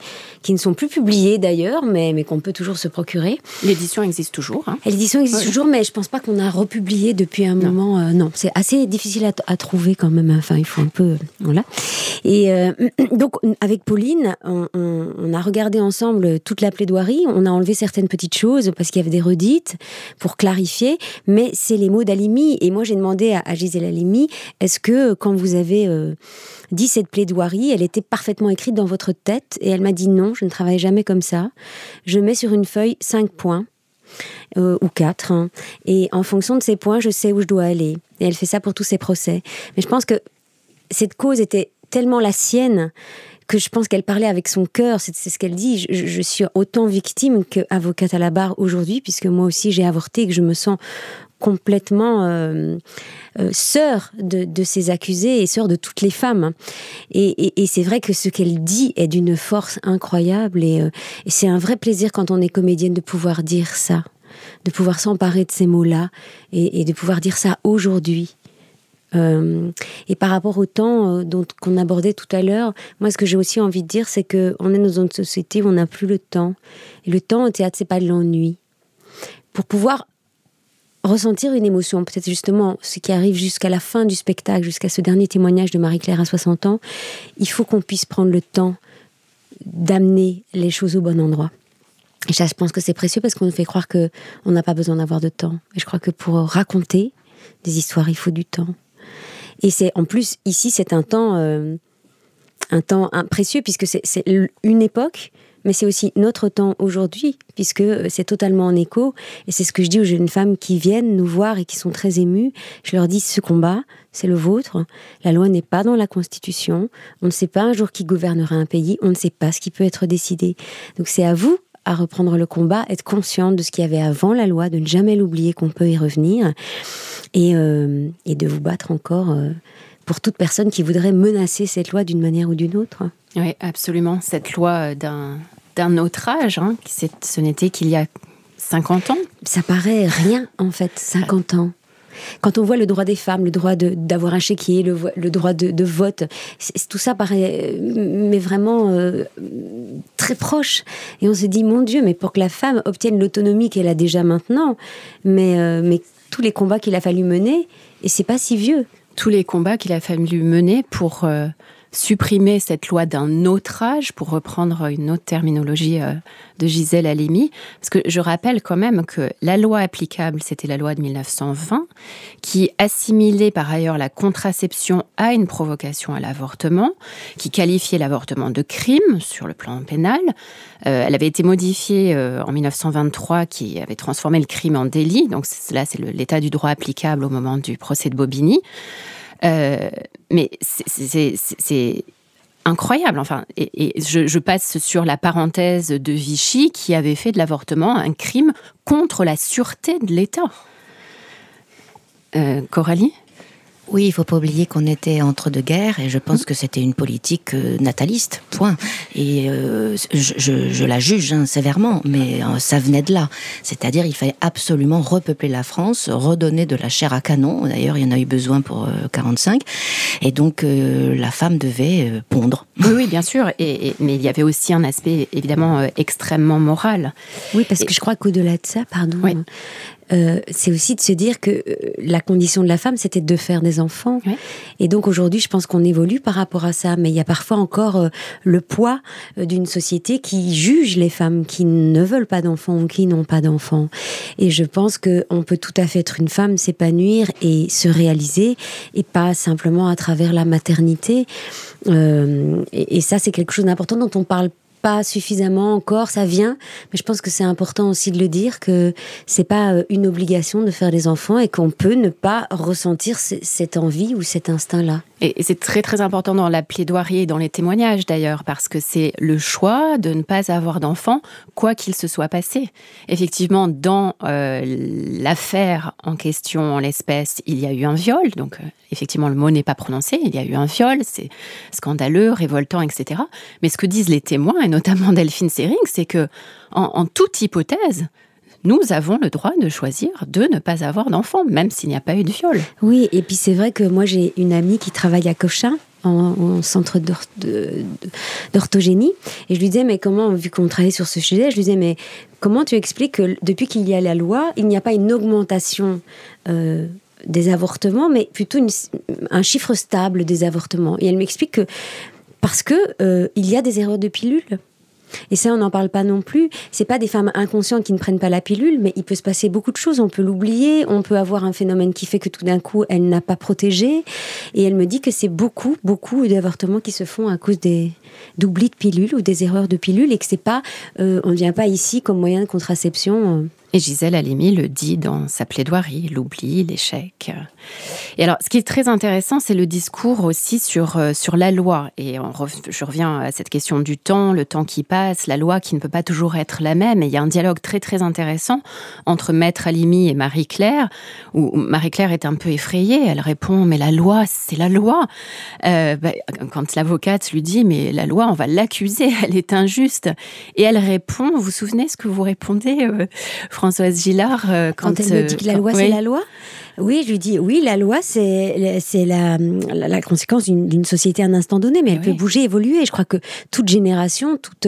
Speaker 3: qui ne sont plus publiées d'ailleurs, mais, mais qu'on peut toujours se procurer.
Speaker 2: L'édition existe toujours. Hein.
Speaker 3: L'édition existe toujours, mais je pense pas qu'on a republié depuis un moment. Euh, non, c'est assez difficile à, trouver quand même. Enfin, il faut un peu. Voilà. Et euh, donc, avec Pauline, on, on, a regardé ensemble toute la plaidoirie. On a enlevé certaines petites choses parce qu'il y avait des redites pour clarifier, mais c'est les mots d'Alimi. Et moi, j'ai demandé à, à Gisèle Alimi est-ce que quand vous avez euh, dit cette plaidoirie, elle était parfaitement écrite dans votre tête et elle m'a dit non, je ne travaille jamais comme ça. Je mets sur une feuille cinq points. Euh, ou quatre. Hein. et en fonction de ces points, je sais où je dois aller. Et elle fait ça pour tous ses procès. Mais je pense que cette cause était tellement la sienne que je pense qu'elle parlait avec son cœur, c'est ce qu'elle dit. Je, je, suis autant victime qu'avocate à la barre aujourd'hui, puisque moi aussi j'ai avorté et que je me sens complètement euh, euh, sœur de, ces accusés et sœur de toutes les femmes. Et, c'est vrai que ce qu'elle dit est d'une force incroyable euh, et, c'est un vrai plaisir quand on est comédienne de pouvoir dire ça, de pouvoir s'emparer de ces mots-là et, de pouvoir dire ça aujourd'hui. et par rapport au temps dont qu'on abordait tout à l'heure, moi ce que j'ai aussi envie de dire, c'est que on est dans une société où on n'a plus le temps. Et le temps au théâtre, c'est pas de l'ennui. Pour pouvoir ressentir une émotion, peut-être justement ce qui arrive jusqu'à la fin du spectacle, jusqu'à ce dernier témoignage de Marie-Claire à 60 ans, il faut qu'on puisse prendre le temps d'amener les choses au bon endroit. Et ça, je pense que c'est précieux parce qu'on nous fait croire que on n'a pas besoin d'avoir de temps. Et je crois que pour raconter des histoires, il faut du temps. Et c'est en plus ici, c'est un temps, euh, un temps précieux puisque c'est une époque mais c'est aussi notre temps aujourd'hui, puisque c'est totalement en écho. Et c'est ce que je dis aux jeunes femmes qui viennent nous voir et qui sont très émues. Je leur dis, ce combat, c'est le vôtre. La loi n'est pas dans la Constitution. On ne sait pas un jour qui gouvernera un pays. On ne sait pas ce qui peut être décidé. Donc c'est à vous à reprendre le combat, être consciente de ce qu'il y avait avant la loi, de ne jamais l'oublier qu'on peut y revenir, et, euh, de vous battre encore euh, pour toute personne qui voudrait menacer cette loi d'une manière ou d'une autre.
Speaker 2: Oui, absolument. Cette loi d'un d'un autre âge. Hein, ce n'était qu'il y a 50 ans.
Speaker 3: Ça paraît rien, en fait, 50 ans. Quand on voit le droit des femmes, le droit d'avoir un chéquier, le, le droit de, vote, tout ça paraît mais vraiment euh, très proche. Et on se dit, mon Dieu, mais pour que la femme obtienne l'autonomie qu'elle a déjà maintenant, mais, euh, mais tous les combats qu'il a fallu mener, et c'est pas si vieux.
Speaker 2: Tous les combats qu'il a fallu mener pour... Euh, supprimer cette loi d'un autre âge, pour reprendre une autre terminologie euh, de Gisèle Halimi. Parce que je rappelle quand même que la loi applicable, c'était la loi de 1920, qui assimilait par ailleurs la contraception à une provocation à l'avortement, qui qualifiait l'avortement de crime sur le plan pénal. Euh, elle avait été modifiée euh, en 1923, qui avait transformé le crime en délit. Donc là, c'est l'état du droit applicable au moment du procès de Bobigny. Euh, mais c'est incroyable. Enfin, et, je, passe sur la parenthèse de Vichy qui avait fait de l'avortement un crime contre la sûreté de l'État. Euh, Coralie?
Speaker 4: Oui, il faut pas oublier qu'on était entre deux guerres et je pense que c'était une politique euh, nataliste, point. Et euh, je, la juge hein, sévèrement, mais euh, ça venait de là. C'est-à-dire, il fallait absolument repeupler la France, redonner de la chair à canon. D'ailleurs, il y en a eu besoin pour 45. Et donc, la femme devait pondre.
Speaker 2: Oui, oui, bien sûr. Et, mais il y avait aussi un aspect évidemment extrêmement moral.
Speaker 3: Oui, parce que je crois qu'au-delà de ça, pardon, euh, c'est aussi de se dire que euh, la condition de la femme, c'était de faire des enfants. Et donc aujourd'hui, je pense qu'on évolue par rapport à ça. Mais il y a parfois encore euh, le poids d'une société qui juge les femmes qui ne veulent pas d'enfants ou qui n'ont pas d'enfants. Et je pense qu'on peut tout à fait être une femme, s'épanouir et se réaliser, et pas simplement à travers la maternité. et, et, ça, c'est quelque chose d'important dont on parle suffisamment encore, ça vient, mais je pense que c'est important aussi de le dire que c'est pas euh, une obligation de faire des enfants et qu'on peut ne pas ressentir cette envie ou cet instinct-là.
Speaker 2: Et c'est très très important dans la plaidoirie et dans les témoignages d'ailleurs, parce que c'est le choix de ne pas avoir d'enfants, quoi qu'il se soit passé. Effectivement, dans euh, l'affaire en question, en l'espèce, il y a eu un viol, donc euh, effectivement le mot n'est pas prononcé, il y a eu un viol, c'est scandaleux, révoltant, etc. Mais ce que disent les témoins, et notamment Delphine Sering, c'est que en toute hypothèse, nous avons le droit de choisir de ne pas avoir d'enfant, même s'il n'y a pas eu de viol.
Speaker 3: Oui, et puis c'est vrai que moi j'ai une amie qui travaille à Cochin, en, centre d'orthogénie. Et je lui disais, mais comment, vu qu'on travaillait sur ce sujet, je lui disais, mais comment tu expliques que depuis qu'il y a la loi, il n'y a pas une augmentation euh, des avortements, mais plutôt un chiffre stable des avortements? Et elle m'explique que parce que euh, il y a des erreurs de pilules. Et ça, on n'en parle pas non plus. C'est pas des femmes inconscientes qui ne prennent pas la pilule, mais il peut se passer beaucoup de choses. On peut l'oublier, on peut avoir un phénomène qui fait que tout d'un coup, elle n'a pas protégé. Et elle me dit que c'est beaucoup, beaucoup d'avortements qui se font à cause des d'oubli de pilules ou des erreurs de pilules et que c'est pas, euh, on ne vient pas ici comme moyen de contraception. Euh,
Speaker 2: et Gisèle Halimi le dit dans sa plaidoirie, l'oubli, l'échec. Et alors, ce qui est très intéressant, c'est le discours aussi sur, euh, sur la loi. Et je reviens à cette question du temps, le temps qui passe, la loi qui ne peut pas toujours être la même. Et il y a un dialogue très très intéressant entre Maître Halimi et Marie-Claire, où Marie-Claire est un peu effrayée. Elle répond, mais la loi, c'est la loi. Bah, quand l'avocate lui dit, mais la loi, on va l'accuser, elle est injuste. Et elle répond, vous vous souvenez ce que vous répondez euh, Françoise Gillard
Speaker 3: euh, quand, elle me dit que la loi, c'est la loi? Oui, je lui dis, oui, la loi, c'est la, la, conséquence d'une société à un instant donné, mais elle peut bouger, évoluer. Je crois que toute génération, toute,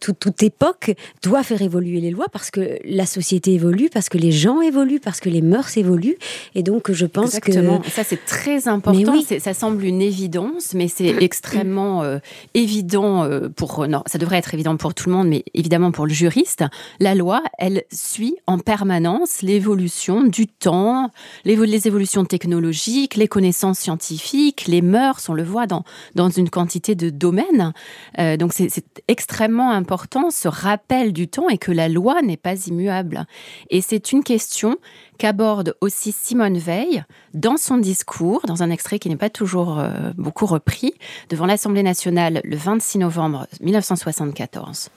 Speaker 3: toute, toute, époque doit faire évoluer les lois parce que la société évolue, parce que les gens évoluent, parce que les mœurs évoluent. Et donc, je pense
Speaker 2: Exactement. que... ça, c'est très important. Oui. Ça semble une évidence, mais c'est extrêmement euh, évident euh, pour... Non, ça devrait être évident pour tout le monde, mais évidemment pour le juriste. La loi, elle suit en permanence l'évolution du temps, les, évolutions technologiques, les connaissances scientifiques, les mœurs, on le voit dans, une quantité de domaines. Euh, donc c'est extrêmement important ce rappel du temps et que la loi n'est pas immuable. Et c'est une question qu'aborde aussi Simone Veil dans son discours, dans un extrait qui n'est pas toujours euh, beaucoup repris, devant l'Assemblée nationale le 26 novembre 1974.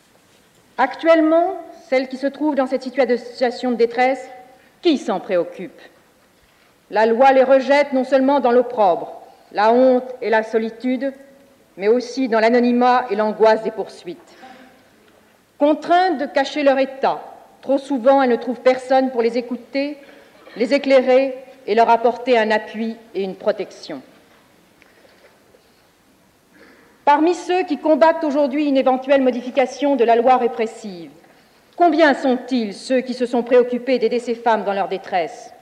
Speaker 7: Actuellement, celles qui se trouvent dans cette situation de détresse, qui s'en préoccupe? La loi les rejette non seulement dans l'opprobre, la honte et la solitude, mais aussi dans l'anonymat et l'angoisse des poursuites. Contraintes de cacher leur état, trop souvent elles ne trouvent personne pour les écouter, les éclairer et leur apporter un appui et une protection. Parmi ceux qui combattent aujourd'hui une éventuelle modification de la loi répressive, combien sont-ils ceux qui se sont préoccupés d'aider ces femmes dans leur détresse?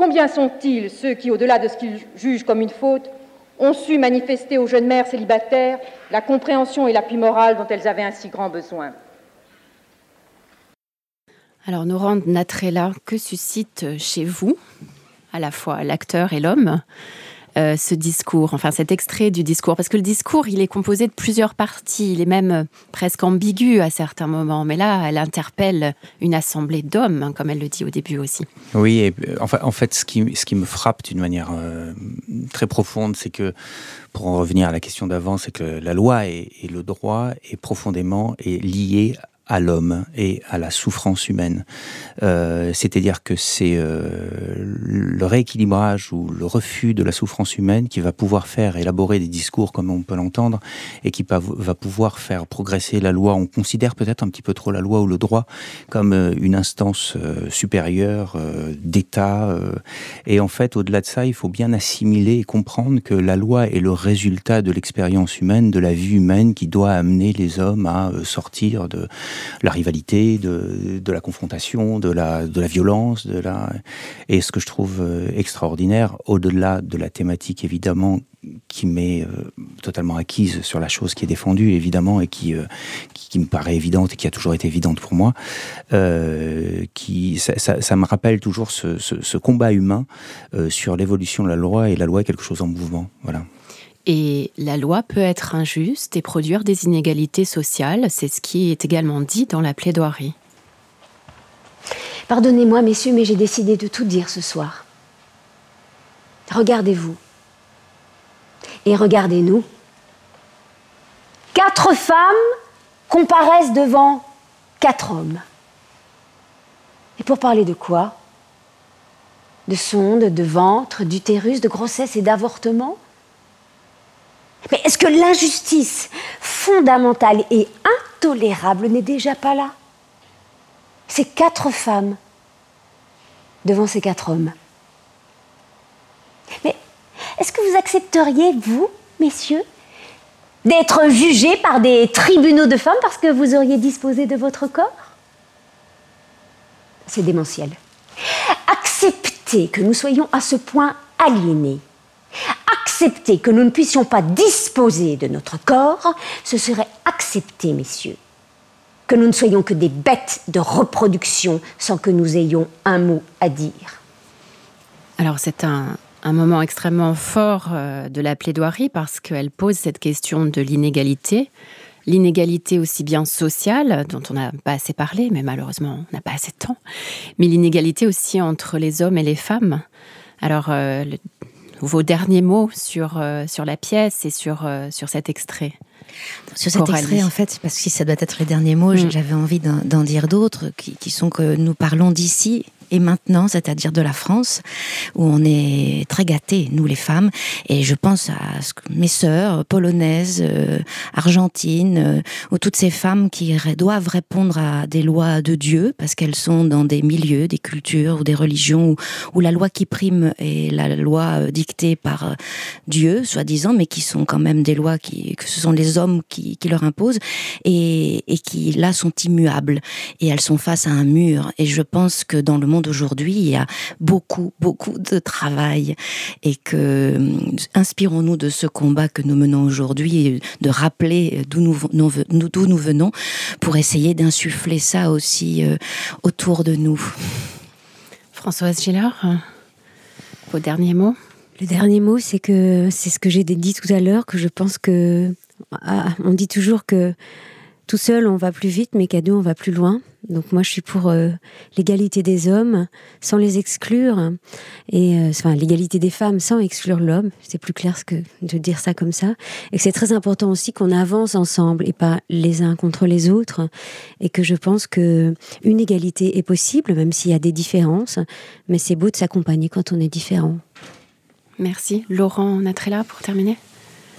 Speaker 7: Combien sont-ils ceux qui, au-delà de ce qu'ils jugent comme une faute, ont su manifester aux jeunes mères célibataires la compréhension et l'appui moral dont elles avaient un si grand besoin?
Speaker 2: Alors, Norand Natrella, que suscite chez vous, à la fois l'acteur et l'homme, euh, ce discours, enfin cet extrait du discours. Parce que le discours, il est composé de plusieurs parties, il est même euh, presque ambigu à certains moments, mais là, elle interpelle une assemblée d'hommes, hein, comme elle le dit au début aussi.
Speaker 5: Oui, et, euh, en fait, ce qui, ce qui me frappe d'une manière très profonde, c'est que, pour en revenir à la question d'avant, c'est que la loi et, et, le droit est profondément lié à l'homme et à la souffrance humaine. Euh, C'est-à-dire que c'est euh, le rééquilibrage ou le refus de la souffrance humaine qui va pouvoir faire élaborer des discours comme on peut l'entendre et qui va pouvoir faire progresser la loi. On considère peut-être un petit peu trop la loi ou le droit comme euh, une instance supérieure d'État. Et en fait, au-delà de ça, il faut bien assimiler et comprendre que la loi est le résultat de l'expérience humaine, de la vie humaine qui doit amener les hommes à sortir de la rivalité, de, la confrontation, de la, violence, de la... et ce que je trouve euh, extraordinaire, au-delà de la thématique évidemment qui m'est euh, totalement acquise sur la chose qui est défendue évidemment et qui, euh, qui, qui, me paraît évidente et qui a toujours été évidente pour moi, qui, ça, me rappelle toujours ce, ce, combat humain sur l'évolution de la loi et la loi est quelque chose en mouvement. Voilà.
Speaker 2: Et la loi peut être injuste et produire des inégalités sociales, c'est ce qui est également dit dans la plaidoirie.
Speaker 6: Pardonnez-moi, messieurs, mais j'ai décidé de tout dire ce soir. Regardez-vous. Et regardez-nous. Quatre femmes comparaissent devant quatre hommes. Et pour parler de quoi? De sonde, de ventre, d'utérus, de grossesse et d'avortement? Mais est-ce que l'injustice fondamentale et intolérable n'est déjà pas là? Ces quatre femmes devant ces quatre hommes. Mais est-ce que vous accepteriez, vous, messieurs, d'être jugés par des tribunaux de femmes parce que vous auriez disposé de votre corps? C'est démentiel. Accepter que nous soyons à ce point aliénés accepter que nous ne puissions pas disposer de notre corps, ce serait accepter, messieurs, que nous ne soyons que des bêtes de reproduction sans que nous ayons un mot à dire.
Speaker 2: Alors c'est un, moment extrêmement fort euh, de la plaidoirie parce qu'elle pose cette question de l'inégalité, l'inégalité aussi bien sociale, dont on n'a pas assez parlé, mais malheureusement on n'a pas assez de temps, mais l'inégalité aussi entre les hommes et les femmes. Alors euh, vos derniers mots sur, euh, sur la pièce et sur, euh, sur cet extrait
Speaker 4: sur cet Coralie. extrait, en fait, parce que si ça doit être les derniers mots, mmh. j'avais envie d'en dire d'autres, qui, qui sont que nous parlons d'ici et maintenant, c'est-à-dire de la France, où on est très gâtés, nous les femmes. Et je pense à mes sœurs polonaises, euh, argentines, euh, ou toutes ces femmes qui doivent répondre à des lois de Dieu, parce qu'elles sont dans des milieux, des cultures ou des religions où, la loi qui prime est la loi euh, dictée par Dieu, soi-disant, mais qui sont quand même des lois qui, que ce sont les hommes qui, qui leur imposent, et, et qui là sont immuables. Et elles sont face à un mur. Et je pense que dans le monde d'aujourd'hui, il y a beaucoup, beaucoup de travail et que inspirons-nous de ce combat que nous menons aujourd'hui, de rappeler d'où nous, d'où nous venons pour essayer d'insuffler ça aussi euh, autour de nous.
Speaker 2: Françoise Gillard, vos derniers mots?
Speaker 3: Le dernier mot, c'est que c'est ce que j'ai dit tout à l'heure, que je pense que ah, on dit toujours que tout seul on va plus vite, mais qu'à deux on va plus loin. Donc moi je suis pour euh, l'égalité des hommes sans les exclure et euh, enfin l'égalité des femmes sans exclure l'homme. C'est plus clair que de dire ça comme ça. Et c'est très important aussi qu'on avance ensemble et pas les uns contre les autres. Et que je pense que une égalité est possible même s'il y a des différences, mais c'est beau de s'accompagner quand on est différent.
Speaker 2: Merci. Laurent Natrella pour terminer?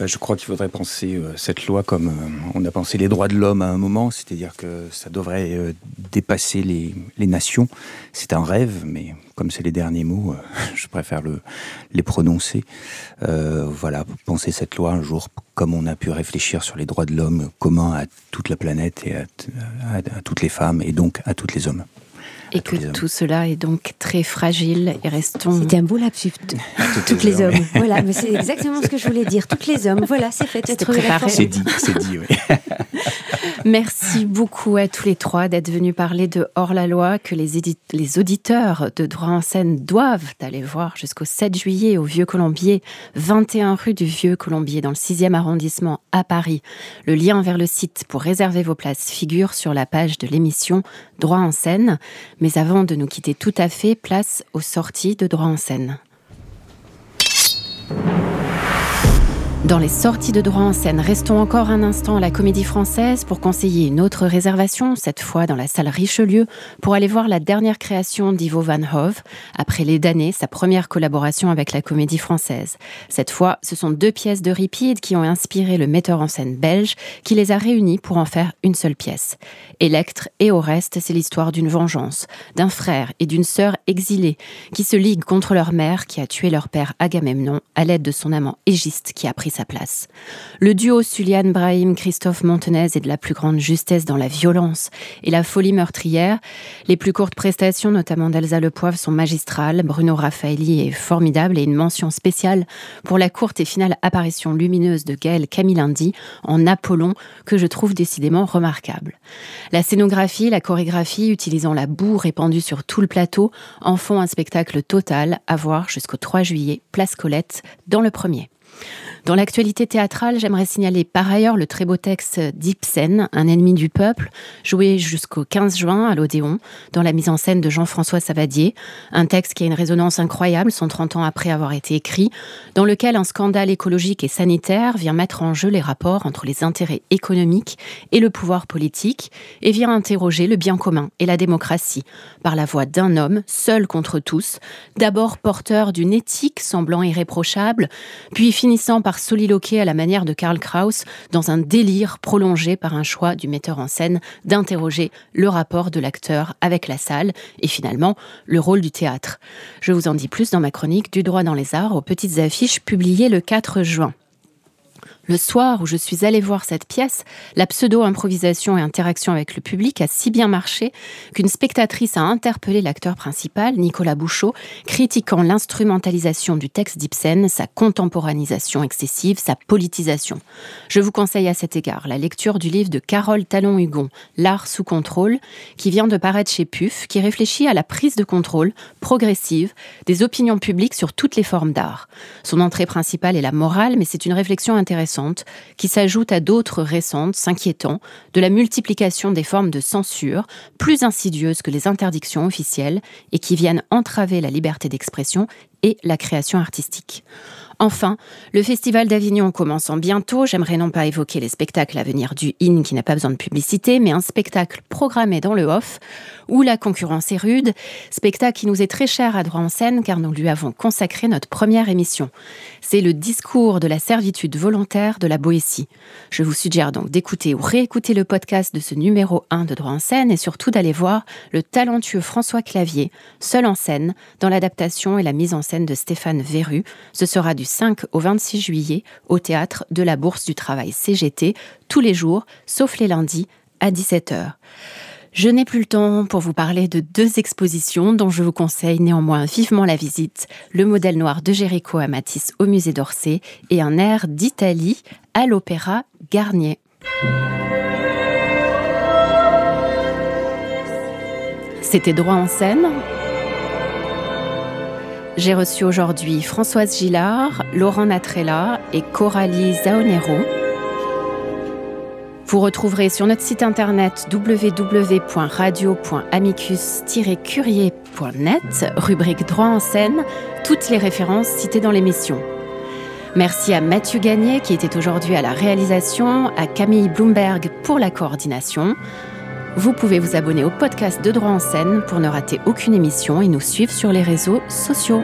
Speaker 5: Bah, je crois qu'il faudrait penser euh, cette loi comme euh, on a pensé les droits de l'homme à un moment, c'est-à-dire que ça devrait euh, dépasser les, nations. C'est un rêve, mais comme c'est les derniers mots, je préfère le, les prononcer. Voilà, penser cette loi un jour comme on a pu réfléchir sur les droits de l'homme communs à toute la planète et à, à, à toutes les femmes et donc à toutes les hommes.
Speaker 2: Et que tout cela est donc très fragile et restons.
Speaker 3: C'était un beau lapsus. Toutes les hommes. voilà, mais c'est exactement ce que je voulais dire. Toutes les hommes. Voilà, c'est fait.
Speaker 5: C'est dit, c'est dit, oui.
Speaker 2: Merci beaucoup à tous les trois d'être venus parler de Hors la loi que les, les auditeurs de droit en scène doivent aller voir jusqu'au 7 juillet au Vieux Colombier, 21 rue du Vieux Colombier dans le 6e arrondissement à Paris. Le lien vers le site pour réserver vos places figure sur la page de l'émission Droit en scène. Mais avant de nous quitter tout à fait, place aux sorties de droit en scène. Dans les sorties de droit en scène, restons encore un instant à la Comédie Française pour conseiller une autre réservation, cette fois dans la salle Richelieu, pour aller voir la dernière création d'Ivo Van Hove, après les damnés, sa première collaboration avec la Comédie Française. Cette fois, ce sont deux pièces de Ripide qui ont inspiré le metteur en scène belge, qui les a réunies pour en faire une seule pièce. Électre et Oreste, c'est l'histoire d'une vengeance, d'un frère et d'une sœur exilés, qui se liguent contre leur mère qui a tué leur père Agamemnon à l'aide de son amant Égiste qui a pris sa place. Le duo Sulian Brahim Christophe Montenez est de la plus grande justesse dans la violence et la folie meurtrière. Les plus courtes prestations, notamment d'Elsa Le Poivre, sont magistrales. Bruno Raffaelli est formidable et une mention spéciale pour la courte et finale apparition lumineuse de Gaël Camilindi en Apollon que je trouve décidément remarquable. La scénographie, la chorégraphie utilisant la boue répandue sur tout le plateau en font un spectacle total à voir jusqu'au 3 juillet, place Colette, dans le premier. Dans l'actualité théâtrale, j'aimerais signaler par ailleurs le très beau texte d'Ibsen, Un ennemi du peuple, joué jusqu'au 15 juin à l'Odéon, dans la mise en scène de Jean-François Savadier. Un texte qui a une résonance incroyable, 130 ans après avoir été écrit, dans lequel un scandale écologique et sanitaire vient mettre en jeu les rapports entre les intérêts économiques et le pouvoir politique, et vient interroger le bien commun et la démocratie, par la voix d'un homme, seul contre tous, d'abord porteur d'une éthique semblant irréprochable, puis finissant par soliloquer à la manière de Karl Kraus dans un délire prolongé par un choix du metteur en scène d'interroger le rapport de l'acteur avec la salle et finalement le rôle du théâtre. Je vous en dis plus dans ma chronique du droit dans les arts aux petites affiches publiées le 4 juin. Le soir où je suis allée voir cette pièce, la pseudo-improvisation et interaction avec le public a si bien marché qu'une spectatrice a interpellé l'acteur principal, Nicolas Bouchot, critiquant l'instrumentalisation du texte d'Ibsen, sa contemporanisation excessive, sa politisation. Je vous conseille à cet égard la lecture du livre de Carole Talon-Hugon, L'art sous contrôle, qui vient de paraître chez PUF, qui réfléchit à la prise de contrôle progressive des opinions publiques sur toutes les formes d'art. Son entrée principale est la morale, mais c'est une réflexion intéressante qui s'ajoute à d'autres récentes s'inquiétant de la multiplication des formes de censure, plus insidieuses que les interdictions officielles, et qui viennent entraver la liberté d'expression et la création artistique. Enfin, le Festival d'Avignon commençant bientôt, j'aimerais non pas évoquer les spectacles à venir du IN qui n'a pas besoin de publicité, mais un spectacle programmé dans le off où la concurrence est rude, spectacle qui nous est très cher à droit en scène car nous lui avons consacré notre première émission. C'est le discours de la servitude volontaire de la Boétie. Je vous suggère donc d'écouter ou réécouter le podcast de ce numéro 1 de droit en scène et surtout d'aller voir le talentueux François Clavier, seul en scène, dans l'adaptation et la mise en scène de Stéphane Verru. Ce sera du 5 au 26 juillet au théâtre de la Bourse du Travail CGT, tous les jours, sauf les lundis, à 17h. Je n'ai plus le temps pour vous parler de deux expositions dont je vous conseille néanmoins vivement la visite, le modèle noir de Géricault à Matisse au musée d'Orsay et un air d'Italie à l'Opéra Garnier. C'était droit en scène, j'ai reçu aujourd'hui Françoise Gillard, Laurent Natrella et Coralie Zaonero. Vous retrouverez sur notre site internet www.radio.amicus-curier.net, rubrique droit en scène, toutes les références citées dans l'émission. Merci à Mathieu Gagné qui était aujourd'hui à la réalisation, à Camille Bloomberg pour la coordination. Vous pouvez vous abonner au podcast de Droit en scène pour ne rater aucune émission et nous suivre sur les réseaux sociaux.